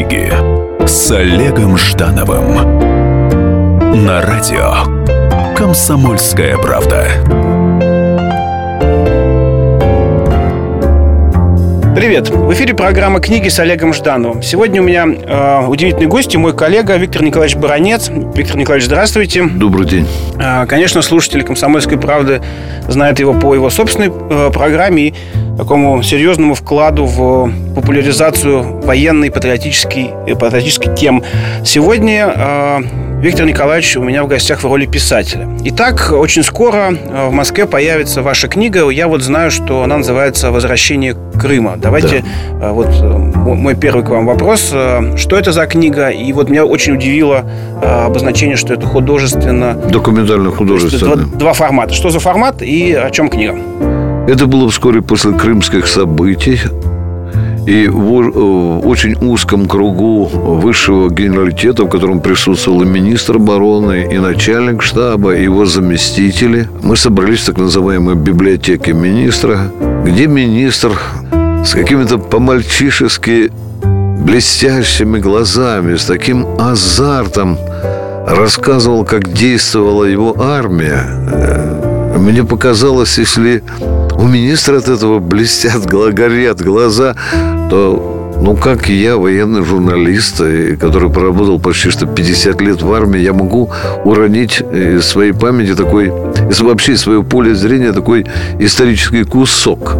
книги с Олегом Ждановым на радио «Комсомольская правда». Привет! В эфире программа «Книги» с Олегом Ждановым. Сегодня у меня э, удивительный гость и мой коллега Виктор Николаевич Баранец. Виктор Николаевич, здравствуйте. Добрый день. Э, конечно, слушатели «Комсомольской правды» знают его по его собственной э, программе и такому серьезному вкладу в популяризацию военной патриотической, э, патриотической тем. Сегодня э, Виктор Николаевич у меня в гостях в роли писателя. Итак, очень скоро э, в Москве появится ваша книга. Я вот знаю, что она называется «Возвращение Крыма». Давайте да. вот мой первый к вам вопрос. Что это за книга? И вот меня очень удивило обозначение, что это художественно... Документально-художественно. Два, два формата. Что за формат и о чем книга? Это было вскоре после крымских событий. И в очень узком кругу высшего генералитета, в котором присутствовал и министр обороны, и начальник штаба, и его заместители, мы собрались в так называемой библиотеке министра, где министр с какими-то по-мальчишески блестящими глазами, с таким азартом рассказывал, как действовала его армия. Мне показалось, если у министра от этого блестят, горят глаза, то ну, как я, военный журналист, который проработал почти что 50 лет в армии, я могу уронить из своей памяти такой, из вообще своего поля зрения такой исторический кусок.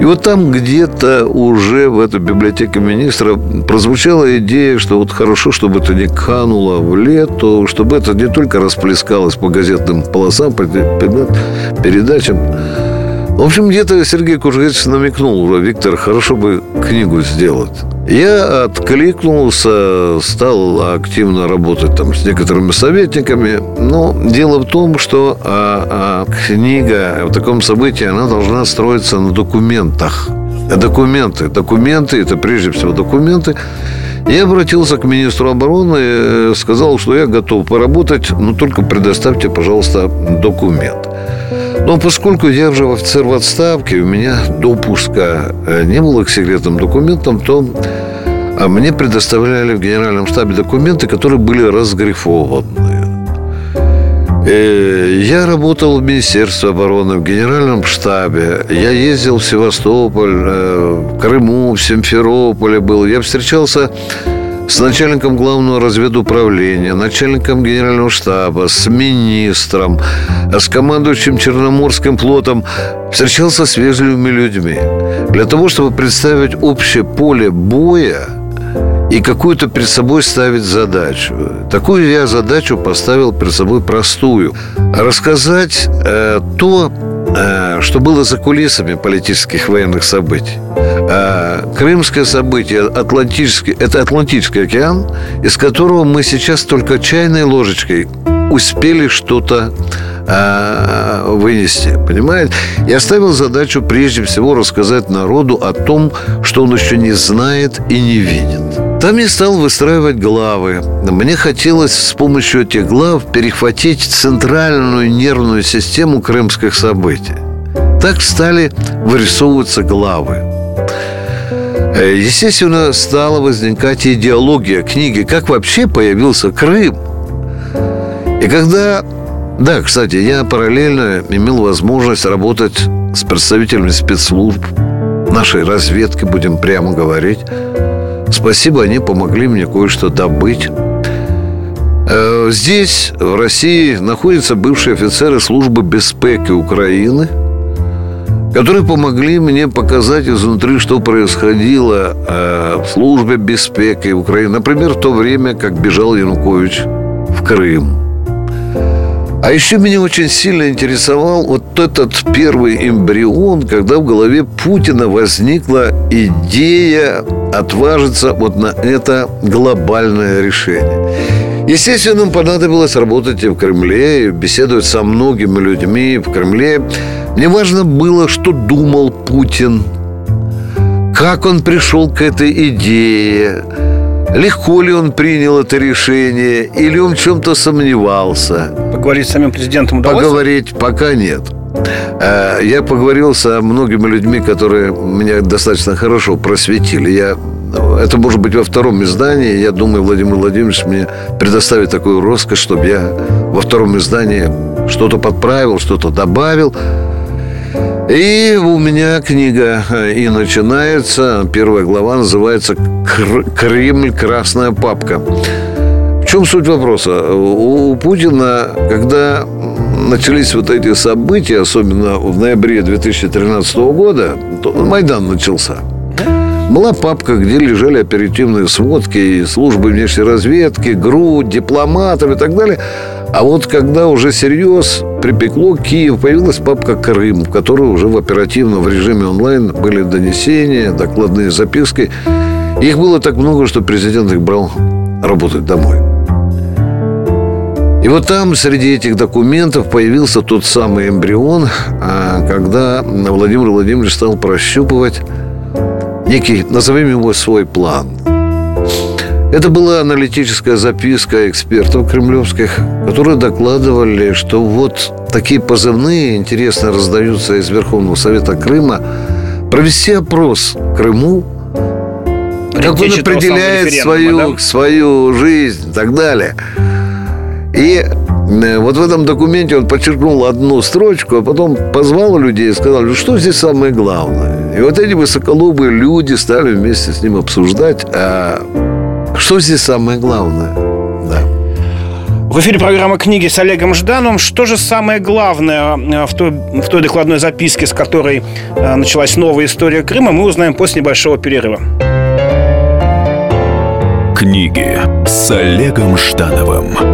И вот там где-то уже в этой библиотеке министра прозвучала идея, что вот хорошо, чтобы это не кануло в лету, чтобы это не только расплескалось по газетным полосам, по передачам, в общем, где-то Сергей Кужевич намекнул Виктор, хорошо бы книгу сделать. Я откликнулся, стал активно работать там с некоторыми советниками. Но дело в том, что а, а, книга в таком событии, она должна строиться на документах. Документы. Документы, это прежде всего документы. Я обратился к министру обороны, э, сказал, что я готов поработать, но только предоставьте, пожалуйста, документ. Но поскольку я уже офицер в отставке, у меня допуска э, не было к секретным документам, то а мне предоставляли в генеральном штабе документы, которые были разгрифованы. Э, я работал в Министерстве обороны, в Генеральном штабе. Я ездил в Севастополь, э, в Крыму, в Симферополе был. Я встречался с начальником главного разведуправления, начальником генерального штаба, с министром, с командующим Черноморским флотом, встречался с вежливыми людьми. Для того, чтобы представить общее поле боя и какую-то перед собой ставить задачу. Такую я задачу поставил перед собой простую. Рассказать э, то, э, что было за кулисами политических военных событий. А, крымское событие, Атлантический, это Атлантический океан, из которого мы сейчас только чайной ложечкой успели что-то а, вынести, понимаете? Я ставил задачу прежде всего рассказать народу о том, что он еще не знает и не видит. Там я стал выстраивать главы. Мне хотелось с помощью этих глав перехватить центральную нервную систему крымских событий. Так стали вырисовываться главы. Э, естественно, стала возникать идеология книги, как вообще появился Крым. И когда... Да, кстати, я параллельно имел возможность работать с представителями спецслужб, нашей разведки, будем прямо говорить. Спасибо, они помогли мне кое-что добыть. Э, здесь, в России, находятся бывшие офицеры службы безпеки Украины – которые помогли мне показать изнутри, что происходило э, в службе безпеки Украины. Например, в то время, как бежал Янукович в Крым. А еще меня очень сильно интересовал вот этот первый эмбрион, когда в голове Путина возникла идея отважиться вот на это глобальное решение. Естественно, нам понадобилось работать и в Кремле, и беседовать со многими людьми в Кремле. Мне важно было, что думал Путин, как он пришел к этой идее, легко ли он принял это решение, или он в чем-то сомневался. Поговорить с самим президентом удалось? Поговорить пока нет. Э, я поговорил со многими людьми, которые меня достаточно хорошо просветили. Я это может быть во втором издании. Я думаю, Владимир Владимирович мне предоставит такую роскошь, чтобы я во втором издании что-то подправил, что-то добавил. И у меня книга э, и начинается, первая глава называется «Кремль. Красная папка». В чем суть вопроса? У Путина, когда начались вот эти события, особенно в ноябре 2013 года, Майдан начался. Была папка, где лежали оперативные сводки службы внешней разведки, ГРУ, дипломатов и так далее. А вот когда уже серьез припекло Киев, появилась папка «Крым», в которой уже в оперативном в режиме онлайн были донесения, докладные записки. Их было так много, что президент их брал работать домой. И вот там среди этих документов появился тот самый эмбрион, а, когда Владимир Владимирович стал прощупывать некий, назовем его свой план. Это была аналитическая записка экспертов кремлевских, которые докладывали, что вот такие позывные интересно раздаются из Верховного Совета Крыма. Провести опрос Крыму, как он определяет свою, да? свою жизнь и так далее – и э, вот в этом документе он подчеркнул одну строчку, а потом позвал людей и сказал, «Ну что здесь самое главное. И вот эти высоколобые люди стали вместе с ним обсуждать, а что здесь самое главное. Да. В эфире программа «Книги» с Олегом Ждановым. Что же самое главное э, в той, в той докладной записке, с которой э, началась новая история Крыма, мы узнаем после небольшого перерыва. Книги с Олегом Ждановым.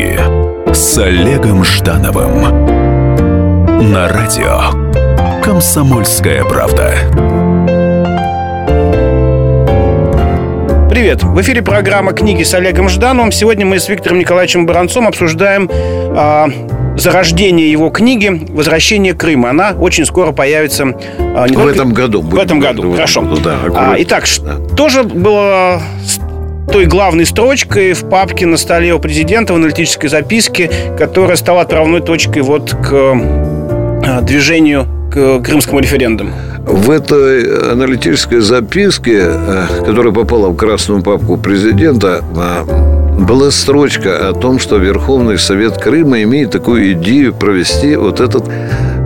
Книги с Олегом Ждановым на радио Комсомольская правда. Привет! В эфире программа «Книги с Олегом Ждановым». Сегодня мы с Виктором Николаевичем Баранцом обсуждаем а, зарождение его книги «Возвращение Крыма». Она очень скоро появится. А, в только... этом году. В этом году, хорошо. Году, да, а, итак, да. что же было той главной строчкой в папке на столе у президента в аналитической записке, которая стала отправной точкой вот к э, движению к крымскому референдуму. В этой аналитической записке, э, которая попала в красную папку президента, э, была строчка о том, что Верховный Совет Крыма имеет такую идею провести вот этот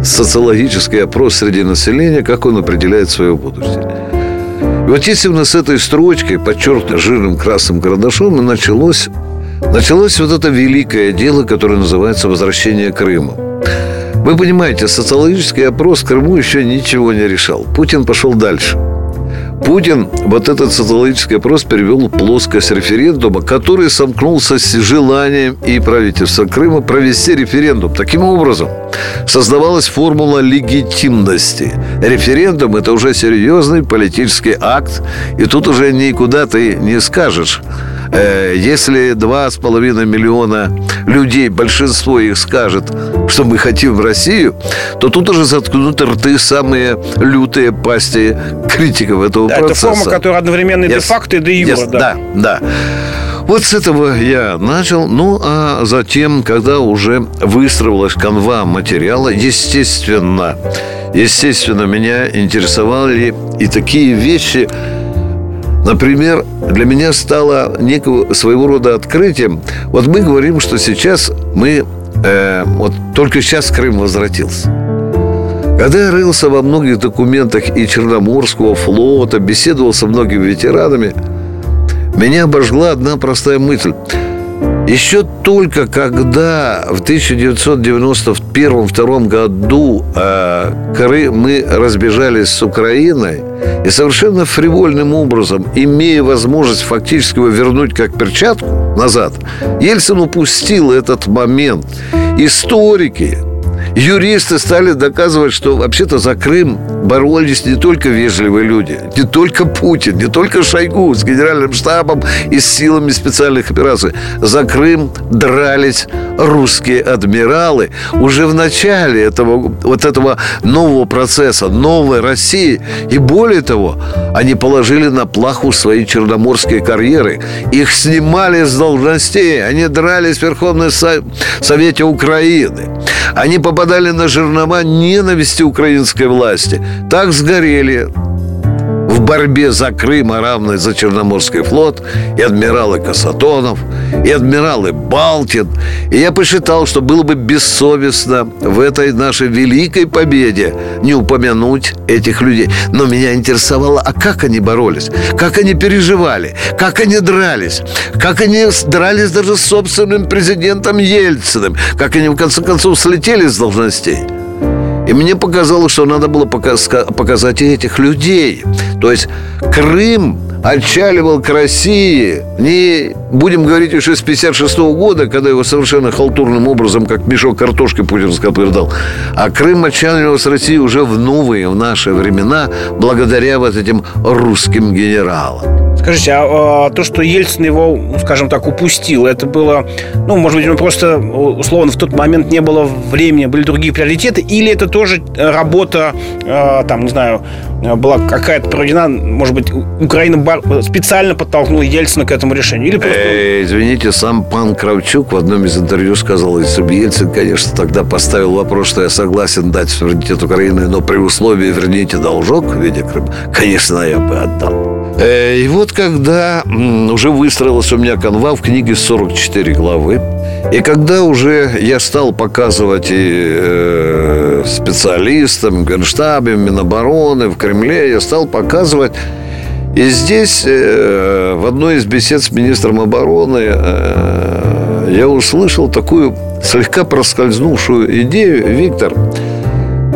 социологический опрос среди населения, как он определяет свое будущее. И вот если нас с этой строчкой, подчеркнуто жирным красным карандашом, и началось, началось вот это великое дело, которое называется «Возвращение Крыма». Вы понимаете, социологический опрос Крыму еще ничего не решал. Путин пошел дальше – Путин вот этот социологический опрос перевел в плоскость референдума, который сомкнулся с желанием и правительства Крыма провести референдум. Таким образом, создавалась формула легитимности. Референдум – это уже серьезный политический акт, и тут уже никуда ты не скажешь – если два с половиной миллиона людей, большинство их скажет, что мы хотим в Россию, то тут уже заткнут рты самые лютые пасти критиков этого да, процесса. Это форма, которая одновременно yes. де-факто и де-юра. Yes. Да. да, да. Вот с этого я начал. Ну, а затем, когда уже выстроилась канва материала, естественно, естественно, меня интересовали и такие вещи, Например, для меня стало некого своего рода открытием. Вот мы говорим, что сейчас мы, э, вот только сейчас Крым возвратился. Когда я рылся во многих документах и Черноморского флота, беседовал со многими ветеранами, меня обожгла одна простая мысль – еще только когда в 1991-1992 году э, мы разбежались с Украиной, и совершенно фривольным образом, имея возможность фактически его вернуть как перчатку назад, Ельцин упустил этот момент. Историки юристы стали доказывать, что вообще-то за Крым боролись не только вежливые люди, не только Путин, не только Шойгу с генеральным штабом и с силами специальных операций. За Крым дрались русские адмиралы уже в начале этого, вот этого нового процесса, новой России. И более того, они положили на плаху свои черноморские карьеры. Их снимали с должностей. Они дрались в Верховном Совете Украины. Они попадали на жернова ненависти украинской власти. Так сгорели в борьбе за Крым, а равной за Черноморский флот, и адмиралы Касатонов, и адмиралы Балтин. И я посчитал, что было бы бессовестно в этой нашей великой победе не упомянуть этих людей. Но меня интересовало, а как они боролись, как они переживали, как они дрались, как они дрались даже с собственным президентом Ельциным, как они в конце концов слетели с должностей. И мне показалось, что надо было показать этих людей. То есть Крым отчаливал к России не, будем говорить, еще с 56 -го года, когда его совершенно халтурным образом, как мешок картошки Путин скопырдал, а Крым отчаливал с России уже в новые, в наши времена, благодаря вот этим русским генералам. Скажите, а, а то, что Ельцин его, скажем так, упустил, это было, ну, может быть, просто условно в тот момент не было времени, были другие приоритеты, или это тоже работа, а, там, не знаю, была какая-то проведена, может быть, Украина специально подтолкнула Ельцина к этому решению? Или просто... Э, извините, сам пан Кравчук в одном из интервью сказал, если бы Ельцин, конечно, тогда поставил вопрос, что я согласен дать суверенитет Украины, но при условии верните должок в виде Крыма, конечно, я бы отдал. Э, и вот когда уже выстроилась у меня канва в книге 44 главы, и когда уже я стал показывать и э, специалистам, Генштабе, Минобороны, в Кремле, я стал показывать и здесь э, в одной из бесед с министром обороны я услышал такую слегка проскользнувшую идею. Виктор,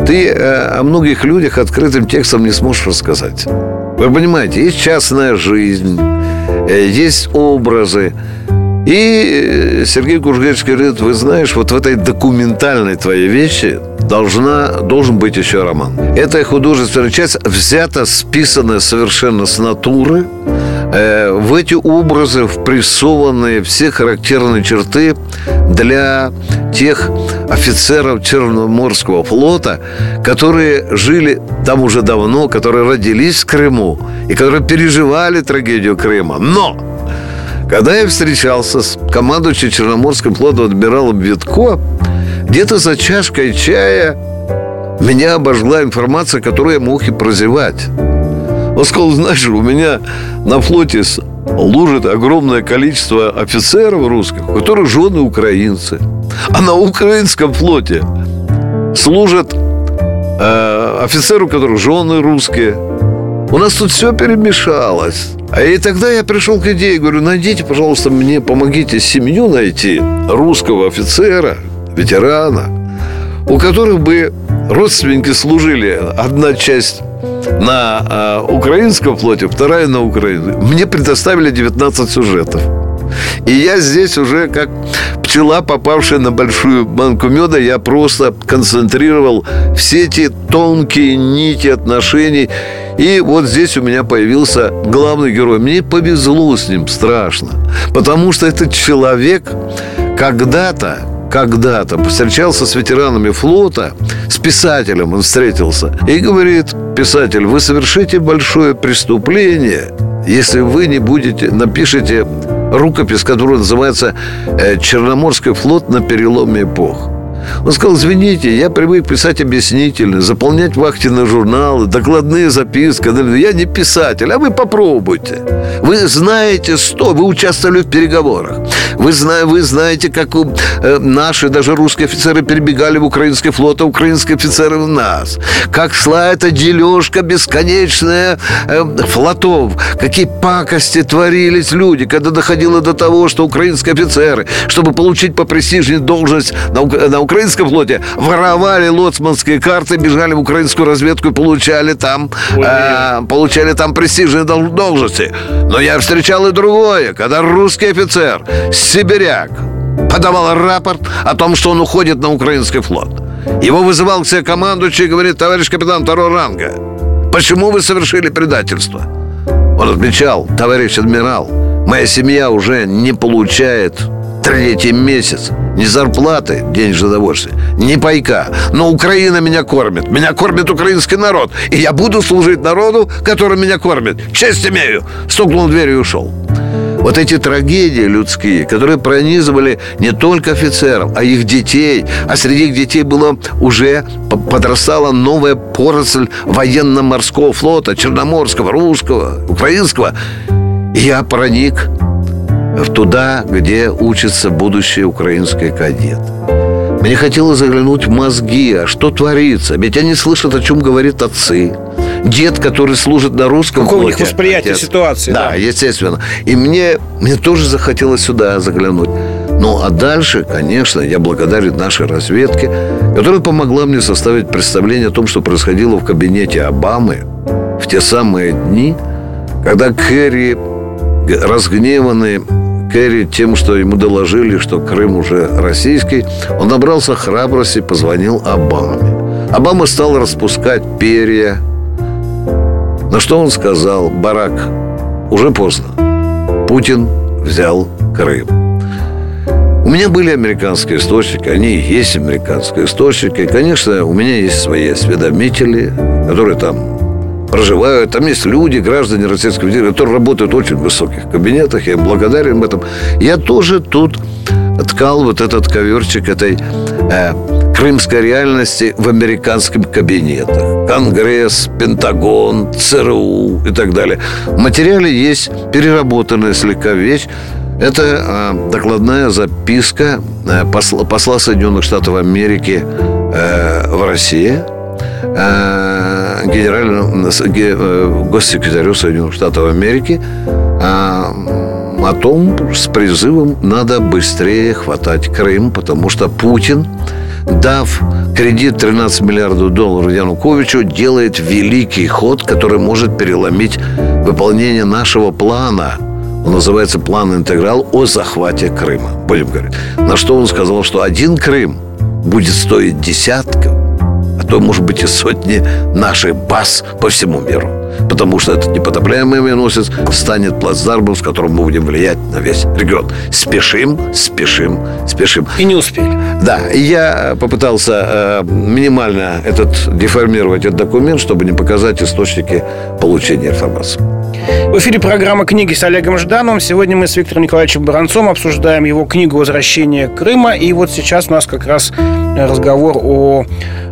ты о многих людях открытым текстом не сможешь рассказать. Вы понимаете, есть частная жизнь, э, есть образы. И Сергей Кужгевич говорит, вы знаешь, вот в этой документальной твоей вещи должна, должен быть еще роман. Эта художественная часть взята, списанная совершенно с натуры, э, в эти образы впрессованные все характерные черты для тех офицеров Черноморского флота, которые жили там уже давно, которые родились в Крыму и которые переживали трагедию Крыма. Но когда я встречался с командующим Черноморским флотом адмиралом Витко, где-то за чашкой чая меня обожгла информация, которую я мог и прозевать. Он сказал, знаешь, у меня на флоте служит огромное количество офицеров русских, у которых жены украинцы. А на украинском флоте служат э, офицеры, у которых жены русские. У нас тут все перемешалось. А и тогда я пришел к идее, говорю, найдите, пожалуйста, мне, помогите семью найти русского офицера, ветерана, у которых бы родственники служили одна часть на э, украинском флоте, вторая на Украине. Мне предоставили 19 сюжетов. И я здесь уже как пчела, попавшая на большую банку меда, я просто концентрировал все эти тонкие нити отношений. И вот здесь у меня появился главный герой. Мне повезло с ним страшно. Потому что этот человек когда-то когда-то встречался с ветеранами флота, с писателем он встретился, и говорит, писатель, вы совершите большое преступление, если вы не будете, напишите рукопись, которая называется э, «Черноморский флот на переломе эпох». Он сказал, извините, я привык писать объяснительные, заполнять вахтенные журналы, докладные записки. Я не писатель, а вы попробуйте. Вы знаете что? вы участвовали в переговорах. Вы, зна, вы знаете, как э, наши, даже русские офицеры перебегали в украинский флот, а украинские офицеры в нас. Как шла эта дележка бесконечная э, флотов. Какие пакости творились люди, когда доходило до того, что украинские офицеры, чтобы получить по престижной должность на, на украинском флоте воровали лоцманские карты, бежали в украинскую разведку и получали там, э, получали там престижные должности. Но я встречал и другое, когда русский офицер, сибиряк, подавал рапорт о том, что он уходит на украинский флот. Его вызывал к себе командующий и говорит, товарищ капитан второго ранга, почему вы совершили предательство? Он отвечал, товарищ адмирал, моя семья уже не получает третий месяц ни зарплаты, денежное удовольствие, ни пайка. Но Украина меня кормит. Меня кормит украинский народ. И я буду служить народу, который меня кормит. Честь имею. Стукнул дверью и ушел. Вот эти трагедии людские, которые пронизывали не только офицеров, а их детей, а среди их детей было уже подрастала новая поросль военно-морского флота, черноморского, русского, украинского. И я проник туда, где учится будущий украинский кадет. Мне хотелось заглянуть в мозги, а что творится? Ведь они слышат, о чем говорят отцы. Дед, который служит на русском Какое у них восприятие отец. ситуации. Да, да, естественно. И мне, мне тоже захотелось сюда заглянуть. Ну, а дальше, конечно, я благодарен нашей разведке, которая помогла мне составить представление о том, что происходило в кабинете Обамы в те самые дни, когда Керри, разгневанный Керри тем, что ему доложили, что Крым уже российский, он набрался храбрости и позвонил Обаме. Обама стал распускать перья. На что он сказал, Барак, уже поздно. Путин взял Крым. У меня были американские источники, они есть американские источники. И, конечно, у меня есть свои осведомители, которые там проживают. Там есть люди, граждане Российской Федерации, которые работают в очень высоких кабинетах. Я им благодарен в этом. Я тоже тут ткал вот этот коверчик этой э, крымской реальности в американском кабинетах. Конгресс, Пентагон, ЦРУ и так далее. В материале есть переработанная слегка вещь. Это э, докладная записка э, посла, посла Соединенных Штатов Америки э, в России – э, генеральному э, госсекретарю Соединенных Штатов Америки э, о том, с призывом надо быстрее хватать Крым, потому что Путин, дав кредит 13 миллиардов долларов Януковичу, делает великий ход, который может переломить выполнение нашего плана – он называется «План интеграл о захвате Крыма». Будем говорить. На что он сказал, что один Крым будет стоить десятков, то, может быть, и сотни наших баз по всему миру. Потому что этот непотопляемый минусец станет плацдармом, с которым мы будем влиять на весь регион. Спешим, спешим, спешим. И не успели. Да, и я попытался э, минимально этот деформировать этот документ, чтобы не показать источники получения информации. В эфире программа «Книги» с Олегом Ждановым. Сегодня мы с Виктором Николаевичем Баранцом обсуждаем его книгу «Возвращение Крыма». И вот сейчас у нас как раз разговор о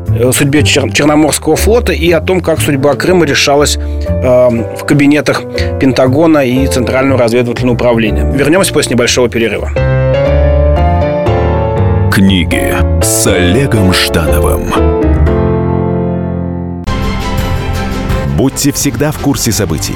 Э, судьбе Чер- Черноморского флота и о том, как судьба Крыма решалась э, в кабинетах Пентагона и Центрального разведывательного управления. Вернемся после небольшого перерыва. Книги с Олегом Ждановым. Будьте всегда в курсе событий.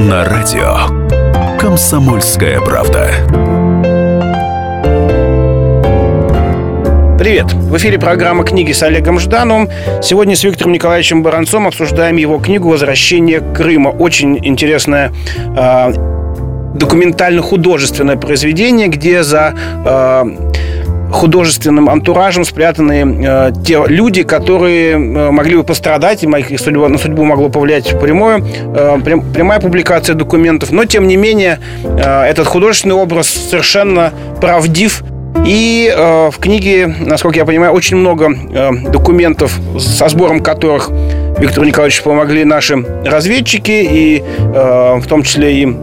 на радио «Комсомольская правда». Привет! В эфире программа «Книги» с Олегом Ждановым. Сегодня с Виктором Николаевичем Баранцом обсуждаем его книгу «Возвращение Крыма». Очень интересная э, документально-художественное произведение, где за э, художественным антуражем спрятаны э, те люди, которые э, могли бы пострадать, и их судьба, на судьбу могло повлиять прямое, э, прямая публикация документов. Но, тем не менее, э, этот художественный образ совершенно правдив и э, в книге, насколько я понимаю, очень много э, документов, со сбором которых Виктору Николаевичу помогли наши разведчики, и э, в том числе и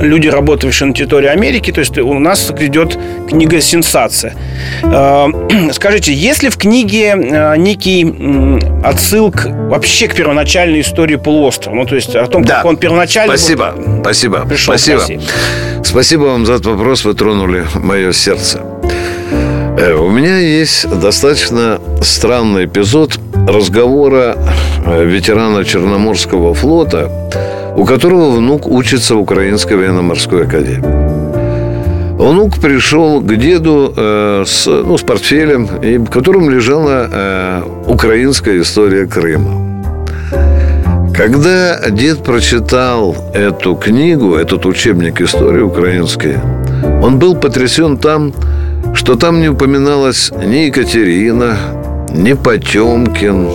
люди, работающие на территории Америки. То есть у нас идет книга «Сенсация». Э, скажите, есть ли в книге э, некий отсылк вообще к первоначальной истории полуострова? Ну, то есть о том, да. как он первоначально... Спасибо, был... спасибо, пришел спасибо. Спасибо вам за этот вопрос, вы тронули мое сердце. Э, у меня есть достаточно странный эпизод разговора э, ветерана Черноморского флота, у которого внук учится в Украинской военно-морской академии. Внук пришел к деду э, с, ну, с портфелем, и, в котором лежала э, украинская история Крыма. Когда дед прочитал эту книгу, этот учебник истории украинской, он был потрясен там, что там не упоминалась ни Екатерина, ни Потемкин,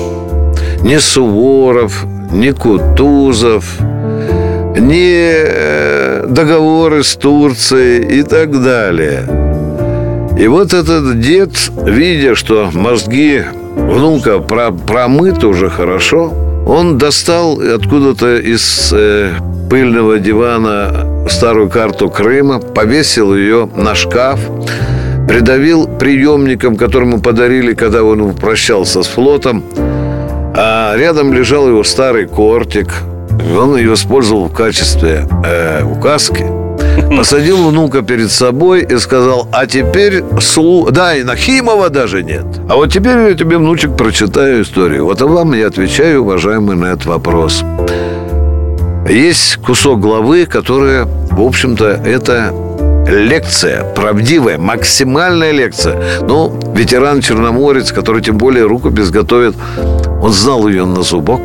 ни Суворов, ни Кутузов, ни э, договоры с Турцией и так далее. И вот этот дед, видя, что мозги внука промыты уже хорошо, он достал откуда-то из э, пыльного дивана старую карту Крыма, повесил ее на шкаф, придавил приемником, которому подарили, когда он прощался с флотом, а рядом лежал его старый кортик. Он ее использовал в качестве э, указки. Посадил внука перед собой и сказал, а теперь слу... Да, и Нахимова даже нет. А вот теперь я тебе, внучек, прочитаю историю. Вот а вам я отвечаю, уважаемый, на этот вопрос. Есть кусок главы, которая, в общем-то, это лекция, правдивая, максимальная лекция. Ну, ветеран Черноморец, который тем более рукопись готовит, он знал ее на зубок.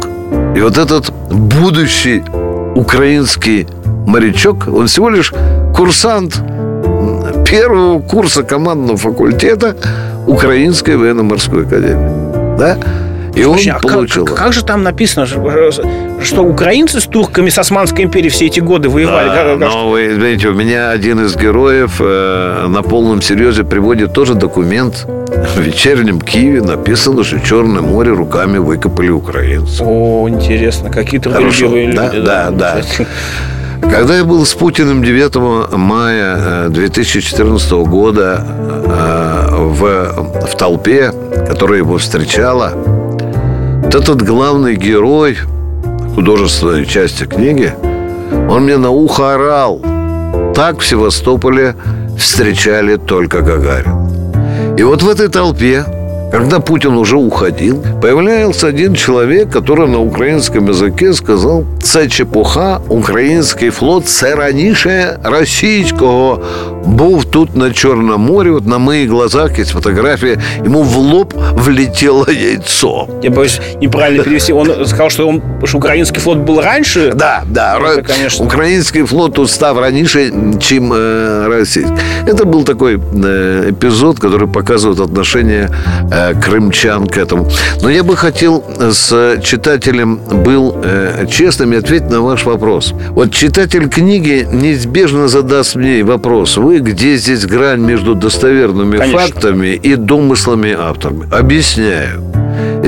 И вот этот будущий украинский морячок, он всего лишь курсант первого курса командного факультета Украинской военно-морской академии. Да? И он а получил. Как, как же там написано, что украинцы с турками с Османской империей все эти годы воевали? Да, как, но вы знаете, у меня один из героев э, на полном серьезе приводит тоже документ. В вечернем Киеве написано, что Черное море руками выкопали украинцы. О, интересно, какие трудолюбивые люди. Да, да, да. Когда я был с Путиным 9 мая 2014 э, года э, в, в толпе, которая его встречала, вот этот главный герой художественной части книги, он мне на ухо орал. Так в Севастополе встречали только Гагарин. И вот в этой толпе когда Путин уже уходил, появлялся один человек, который на украинском языке сказал «Це чепуха, український флот, це раніше російського». Був тут на Черном море, вот на моих глазах есть фотография, ему в лоб влетело яйцо. Я боюсь неправильно перевести. Он сказал, что, он, что украинский флот был раньше? Да, да. Это, конечно. Украинский флот тут став раньше, чем э, российский. Это был такой э, эпизод, который показывает отношение э, Э, крымчан к этому. Но я бы хотел с читателем был э, честным и ответить на ваш вопрос. Вот читатель книги неизбежно задаст мне вопрос. Вы где здесь грань между достоверными Конечно. фактами и домыслами авторами? Объясняю.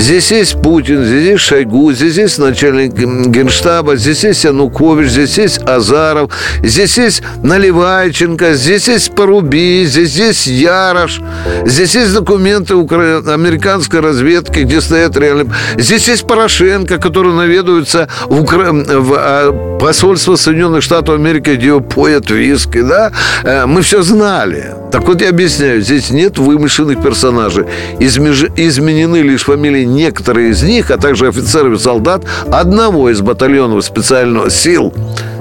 Здесь есть Путин, здесь есть Шойгу, здесь есть начальник генштаба, здесь есть Янукович, здесь есть Азаров, здесь есть Наливайченко, здесь есть Поруби, здесь есть Ярош, здесь есть документы укра... американской разведки, где стоят реально... Здесь есть Порошенко, который наведывается в, Укра... в а, посольство Соединенных Штатов Америки, где его поят виски, да? Э, мы все знали. Так вот я объясняю, здесь нет вымышленных персонажей. Измеж... Изменены лишь фамилии некоторые из них, а также офицеров и солдат одного из батальонов специального сил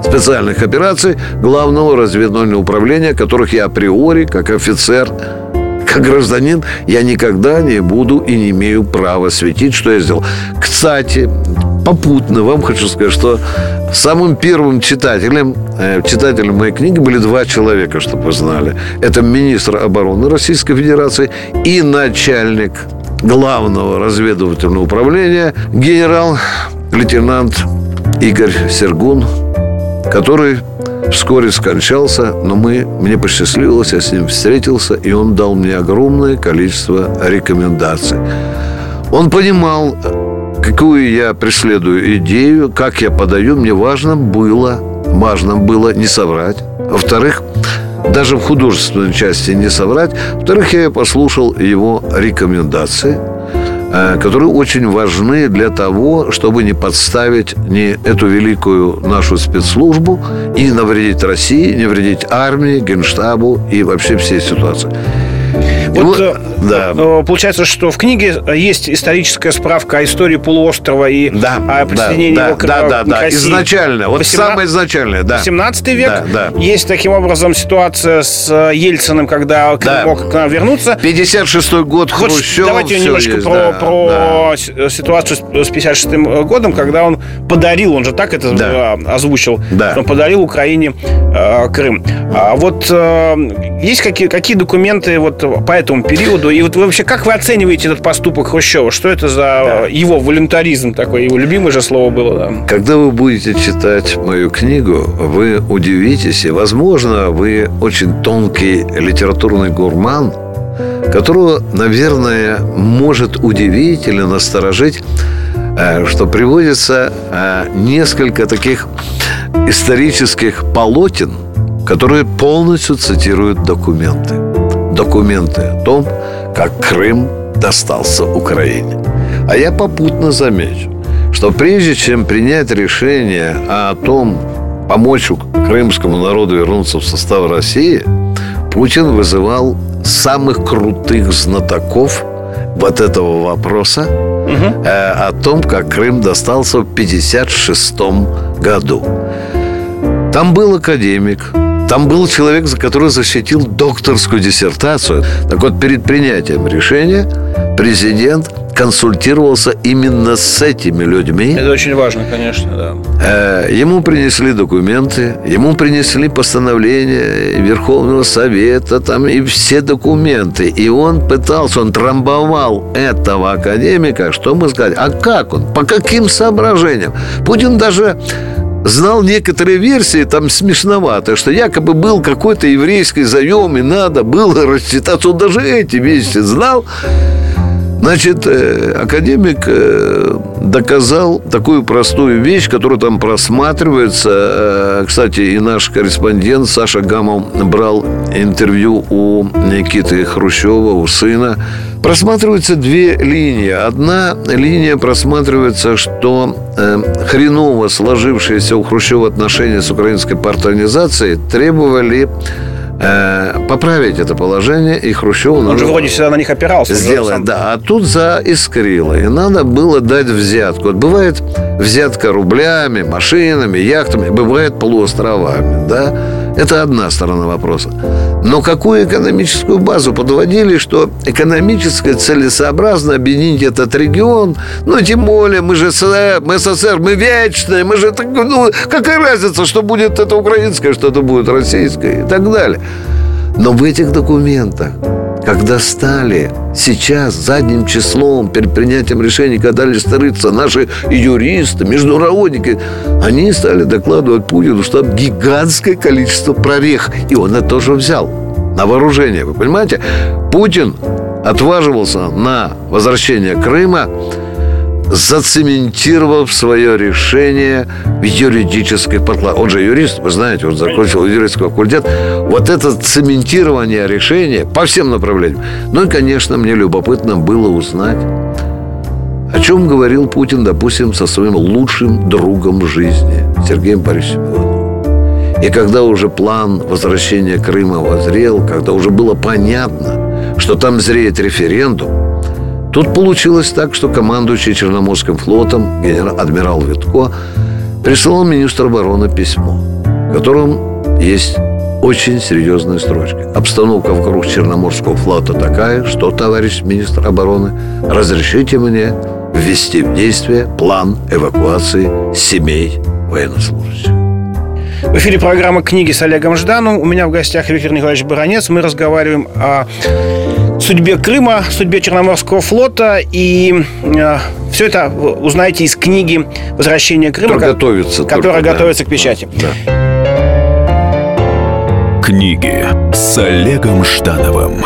специальных операций Главного разведывательного управления, которых я априори, как офицер, как гражданин, я никогда не буду и не имею права светить, что я сделал. Кстати, попутно вам хочу сказать, что самым первым читателем, э, читателем моей книги были два человека, чтобы вы знали. Это министр обороны Российской Федерации и начальник главного разведывательного управления генерал-лейтенант Игорь Сергун, который вскоре скончался, но мы, мне посчастливилось, я с ним встретился, и он дал мне огромное количество рекомендаций. Он понимал, какую я преследую идею, как я подаю, мне важно было, важно было не соврать. Во-вторых, даже в художественной части не соврать. Во-вторых, я послушал его рекомендации, э, которые очень важны для того, чтобы не подставить ни эту великую нашу спецслужбу и навредить России, не вредить армии, генштабу и вообще всей ситуации. Вот, вот, э, да. э, получается, что в книге есть историческая справка о истории полуострова и Да, о присоединении да, его к, да, да, к да, России. изначально, вот 18 самое изначальное, да. 18 век. Да, да. Есть таким образом ситуация с э, Ельциным, когда Крым Да. мог к нам вернуться. 56 год Вот Хрущев. давайте немножко есть, про, да, про да. ситуацию с с 56 годом, когда он подарил, он же так это Да. озвучил, Да. что он подарил Украине э, Крым. А вот э, есть какие, какие документы вот по этому периоду? И вот вы вообще как вы оцениваете этот поступок Хрущева? Что это за э, его волюнтаризм такой? Его любимое же слово было, да? Когда вы будете читать мою книгу, вы удивитесь, и, возможно, вы очень тонкий литературный гурман, которого, наверное, может удивить или насторожить, э, что приводится э, несколько таких исторических полотен, которые полностью цитируют документы. Документы о том, как Крым достался Украине. А я попутно замечу, что прежде чем принять решение о том, помочь крымскому народу вернуться в состав России, Путин вызывал самых крутых знатоков вот этого вопроса э, о том, как Крым достался в 1956 году. Там был академик, там был человек, за который защитил докторскую диссертацию. Так вот, перед принятием решения президент консультировался именно с этими людьми. Это очень важно, конечно, да. Э, Ему принесли документы, ему принесли постановление Верховного Совета, там и все документы. И он пытался, он трамбовал этого академика, что мы сказали, а как он, по каким соображениям? Путин даже знал некоторые версии, там смешновато, что якобы был какой-то еврейский заем, и надо было рассчитаться. Он даже эти вещи знал. Значит, э, академик э, доказал такую простую вещь, которая там просматривается. Э, Кстати, и наш корреспондент Саша Гамов брал интервью у Никиты Хрущева, у сына. Просматриваются две линии. Одна линия просматривается, что э, хреново сложившиеся у Хрущева отношения с украинской партиорганизацией требовали э, поправить это положение, и Хрущеву Он же вроде всегда на них опирался. сделать, сам. да. А тут заискрило. И надо было дать взятку. Вот бывает взятка рублями, машинами, яхтами, бывает полуостровами, да. Это одна сторона вопроса. Но какую экономическую базу подводили, что экономически целесообразно объединить этот регион? Ну, тем более, мы же СССР, мы СССР, мы вечные, мы же... Ну, какая разница, что будет это украинское, что это будет российское и так далее. Но в этих документах, когда стали сейчас задним числом перед принятием решений, когда дали старыться наши юристы, международники, они стали докладывать Путину, что там гигантское количество прорех. И он это тоже взял на вооружение. Вы понимаете? Путин отваживался на возвращение Крыма, зацементировав свое решение в юридической подкладке. Он же юрист, вы знаете, он закончил юридический факультет. Вот это цементирование решения по всем направлениям. Ну и, конечно, мне любопытно было узнать, о чем говорил Путин, допустим, со своим лучшим другом жизни Сергеем Борисовичем. И когда уже план возвращения Крыма возрел, когда уже было понятно, что там зреет референдум, Тут получилось так, что командующий Черноморским флотом генерал адмирал Витко прислал министру обороны письмо, в котором есть очень серьезная строчка. Обстановка вокруг Черноморского флота такая, что, товарищ министр обороны, разрешите мне ввести в действие план эвакуации семей военнослужащих. В эфире программа «Книги» с Олегом Жданом. У меня в гостях Виктор Николаевич Баранец. Мы разговариваем о судьбе Крыма, судьбе Черноморского флота. И э, все это узнаете из книги «Возвращение Крыма», Которая ко- готовится которая только, да. готовится к печати. Да. Книги с Олегом Ждановым.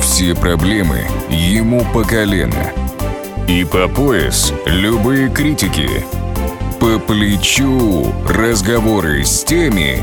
Все проблемы ему по колено. И по пояс любые критики. По плечу разговоры с теми,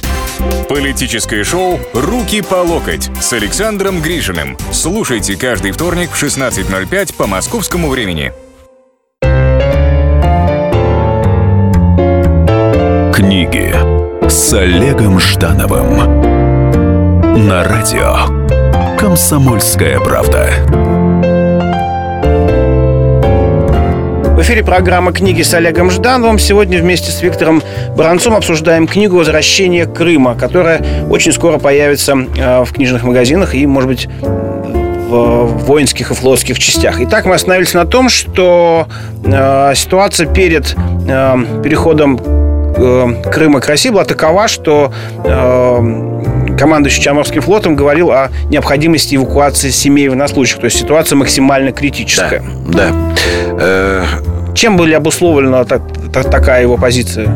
Политическое шоу «Руки по локоть» с Александром Гришиным. Слушайте каждый вторник в 16.05 по московскому времени. Книги с Олегом Ждановым на радио Комсомольская правда. В эфире программа «Книги с Олегом Ждановым». Сегодня вместе с Виктором Баранцом обсуждаем книгу «Возвращение Крыма», которая очень скоро появится э, в книжных магазинах и, может быть, в воинских и флотских частях. Итак, мы остановились на том, что э, ситуация перед э, переходом э, Крыма к России была такова, что э, командующий Черноморским флотом говорил о необходимости эвакуации семей военнослужащих. То есть ситуация максимально критическая. Да. Э, Чем были обусловлена так- так- такая его позиция?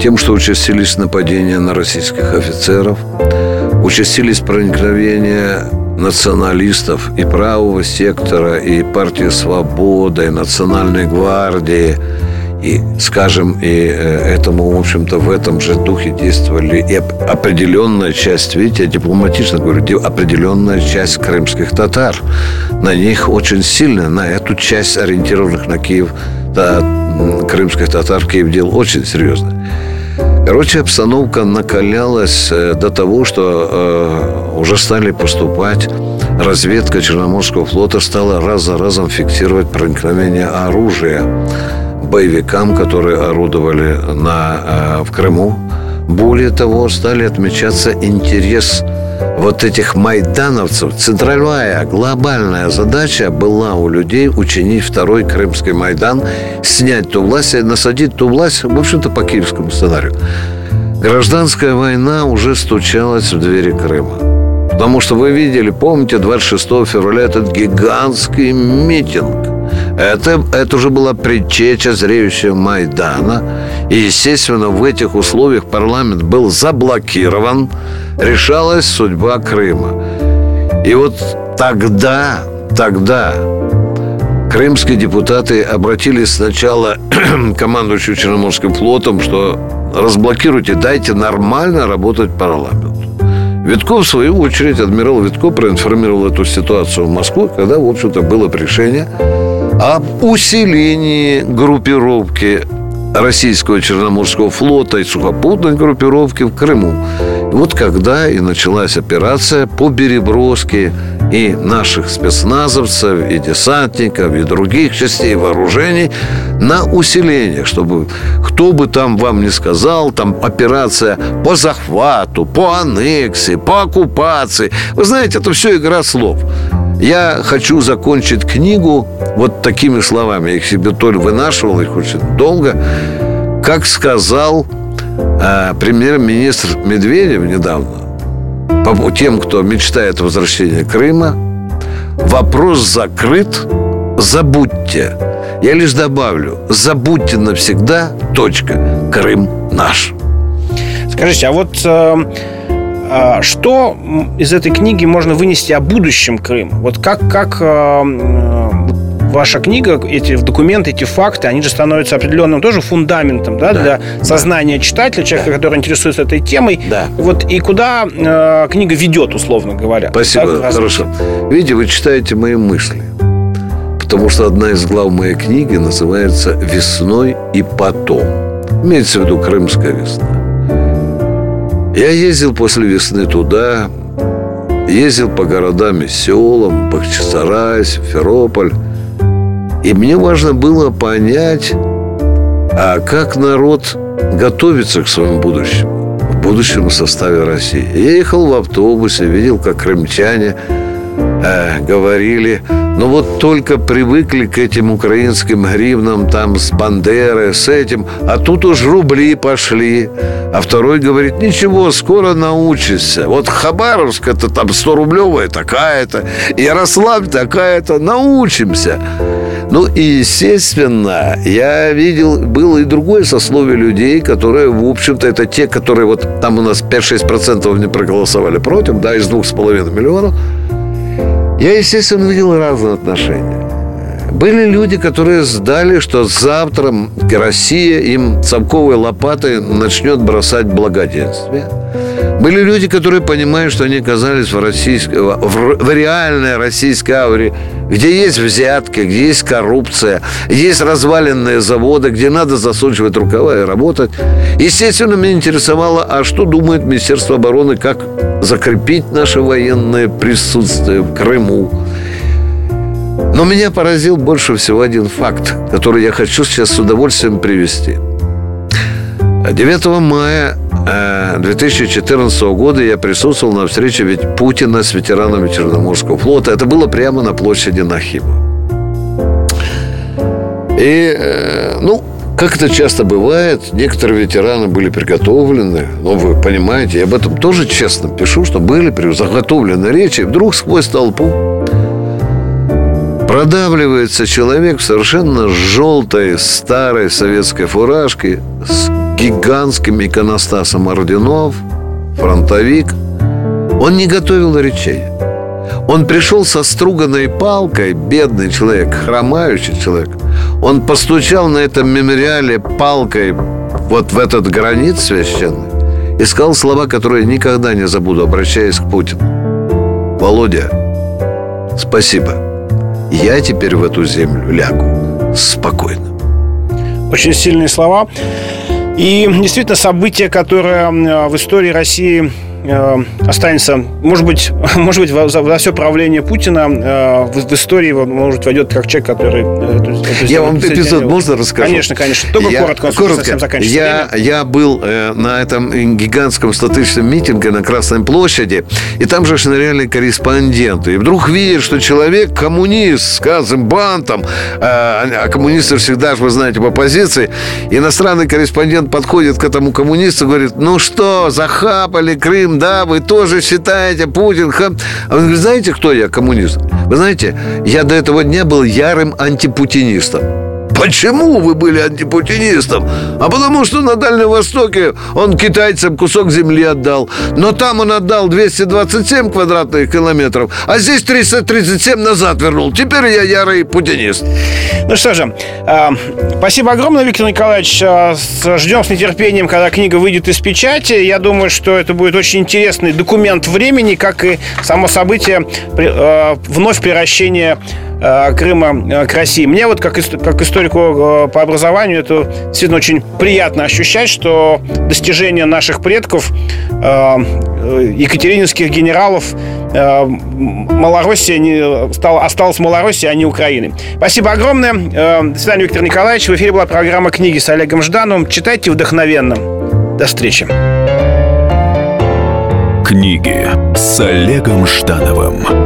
Тем, что участились нападения на российских офицеров, участились проникновения националистов и правого сектора, и партии «Свобода», и Национальной гвардии, и, скажем, и э, этому, в общем-то, в этом же духе действовали и оп- определенная часть, видите, я дипломатично говорю, определенная часть крымских татар. На них очень сильно, на эту часть ориентированных на Киев м, крымских татар Киев делал очень серьезно. Короче, обстановка накалялась э, до того, что э, уже стали поступать. Разведка Черноморского флота стала раз за разом фиксировать проникновение оружия боевикам, которые орудовали на, э, в Крыму. Более того, стали отмечаться интерес вот этих майдановцев. Центральная, глобальная задача была у людей учинить второй Крымский Майдан, снять ту власть, насадить ту власть, в общем-то, по киевскому сценарию. Гражданская война уже стучалась в двери Крыма. Потому что вы видели, помните, 26 февраля этот гигантский митинг. Это, это уже была предтеча зреющего Майдана. И, естественно, в этих условиях парламент был заблокирован. Решалась судьба Крыма. И вот тогда, тогда крымские депутаты обратились сначала к командующему Черноморским флотом, что разблокируйте, дайте нормально работать парламенту. Витков, в свою очередь, адмирал Витко проинформировал эту ситуацию в Москву, когда, в общем-то, было решение об усилении группировки российского Черноморского флота и сухопутной группировки в Крыму. Вот когда и началась операция по переброске и наших спецназовцев, и десантников, и других частей вооружений на усиление, чтобы кто бы там вам не сказал, там операция по захвату, по аннексии, по оккупации. Вы знаете, это все игра слов. Я хочу закончить книгу вот такими словами. Я их себе то вынашивал их очень долго. Как сказал э, премьер-министр Медведев недавно, по тем, кто мечтает о возвращении Крыма, вопрос закрыт, забудьте. Я лишь добавлю, забудьте навсегда, точка, Крым наш. Скажите, а вот э, что м, из этой книги можно вынести о будущем Крыма? Вот как, как э, э, ваша книга, эти документы, эти факты, они же становятся определенным тоже фундаментом да, Да, для сознания читателя, человека, который интересуется этой темой. Да. Вот и куда э, книга ведет, условно говоря. Спасибо, Да, развитие. хорошо. Видите, вы читаете мои мысли. Потому что одна из глав моей книги называется «Весной и потом». Имеется в виду Крымская весна. Я ездил после весны туда, ездил по городам и селам, Бахчисарай, Симферополь. И мне важно было понять, а как народ готовится к своему будущему, в будущем составе России. Я ехал в автобусе, видел, как крымчане э, говорили, ну вот только привыкли к этим украинским гривнам, там с Бандеры, с этим, а тут уж рубли пошли. А второй говорит, ничего, скоро научишься. Вот Хабаровск это там 100 рублевая такая-то, Ярославль такая-то, научимся. Ну и, естественно, я видел, было и другое сословие людей, которые, в общем-то, это те, которые вот там у нас 5-6% не проголосовали против, да, из 2,5 миллионов. Я, естественно, видел разные отношения. Были люди, которые сдали, что завтра Россия им цамковой лопатой начнет бросать благоденствие. Были люди, которые понимают, что они оказались в, российской, в, в реальной российской ауре, где есть взятки, где есть коррупция, есть разваленные заводы, где надо засучивать рукава и работать. Естественно, меня интересовало, а что думает Министерство обороны, как закрепить наше военное присутствие в Крыму. Но меня поразил больше всего один факт, который я хочу сейчас с удовольствием привести. 9 мая 2014 э, года я присутствовал на встрече ведь Путина с ветеранами Черноморского флота. Это было прямо на площади Нахима. И, э, ну, как это часто бывает, некоторые ветераны были приготовлены, но вы понимаете, я об этом тоже честно пишу, что были заготовлены речи, и вдруг сквозь толпу продавливается человек в совершенно желтой старой советской фуражке с гигантским иконостасом орденов, фронтовик. Он не готовил речей. Он пришел со струганной палкой, бедный человек, хромающий человек. Он постучал на этом мемориале палкой вот в этот гранит священный и сказал слова, которые никогда не забуду, обращаясь к Путину. Володя, спасибо. Я теперь в эту землю лягу спокойно. Очень сильные слова. И действительно событие, которое в истории России э, останется, может быть, может быть, за, за все правление Путина э, в, в истории, может, войдет как человек, который... Э, эту, эту я вам эпизод можно расскажу? Конечно, конечно. Только я, коротко, коротко. я, я был э, на этом гигантском статичном митинге на Красной площади, и там же реальные корреспонденты. И вдруг видят, что человек коммунист с Казымбантом, э, а коммунисты всегда, вы знаете, в оппозиции, иностранный корреспондент подходит к этому коммунисту и говорит, ну что, захапали Крым, да, вы тоже считаете Путин хам... А он говорит, знаете, кто я, коммунист? Вы знаете, я до этого дня был ярым антипутинистом. Почему вы были антипутинистом? А потому что на Дальнем Востоке он китайцам кусок земли отдал. Но там он отдал 227 квадратных километров, а здесь 337 назад вернул. Теперь я ярый путинист. Ну что же, э, спасибо огромное, Виктор Николаевич. Э, ждем с нетерпением, когда книга выйдет из печати. Я думаю, что это будет очень интересный документ времени, как и само событие э, вновь превращения Э, Крыма э, к России. Мне вот как, как историку э, по образованию это действительно очень приятно ощущать, что достижения наших предков, екатерининских генералов, Малороссия не, стала, осталась Малороссией, а не Украиной. Спасибо огромное. До свидания, Виктор Николаевич. В эфире была программа «Книги» с Олегом Ждановым. Читайте вдохновенно. До встречи. Книги с Олегом Ждановым.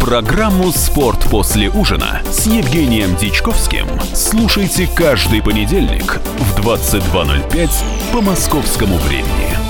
Программу «Спорт после ужина» с Евгением Дичковским слушайте каждый понедельник в 22.05 по московскому времени.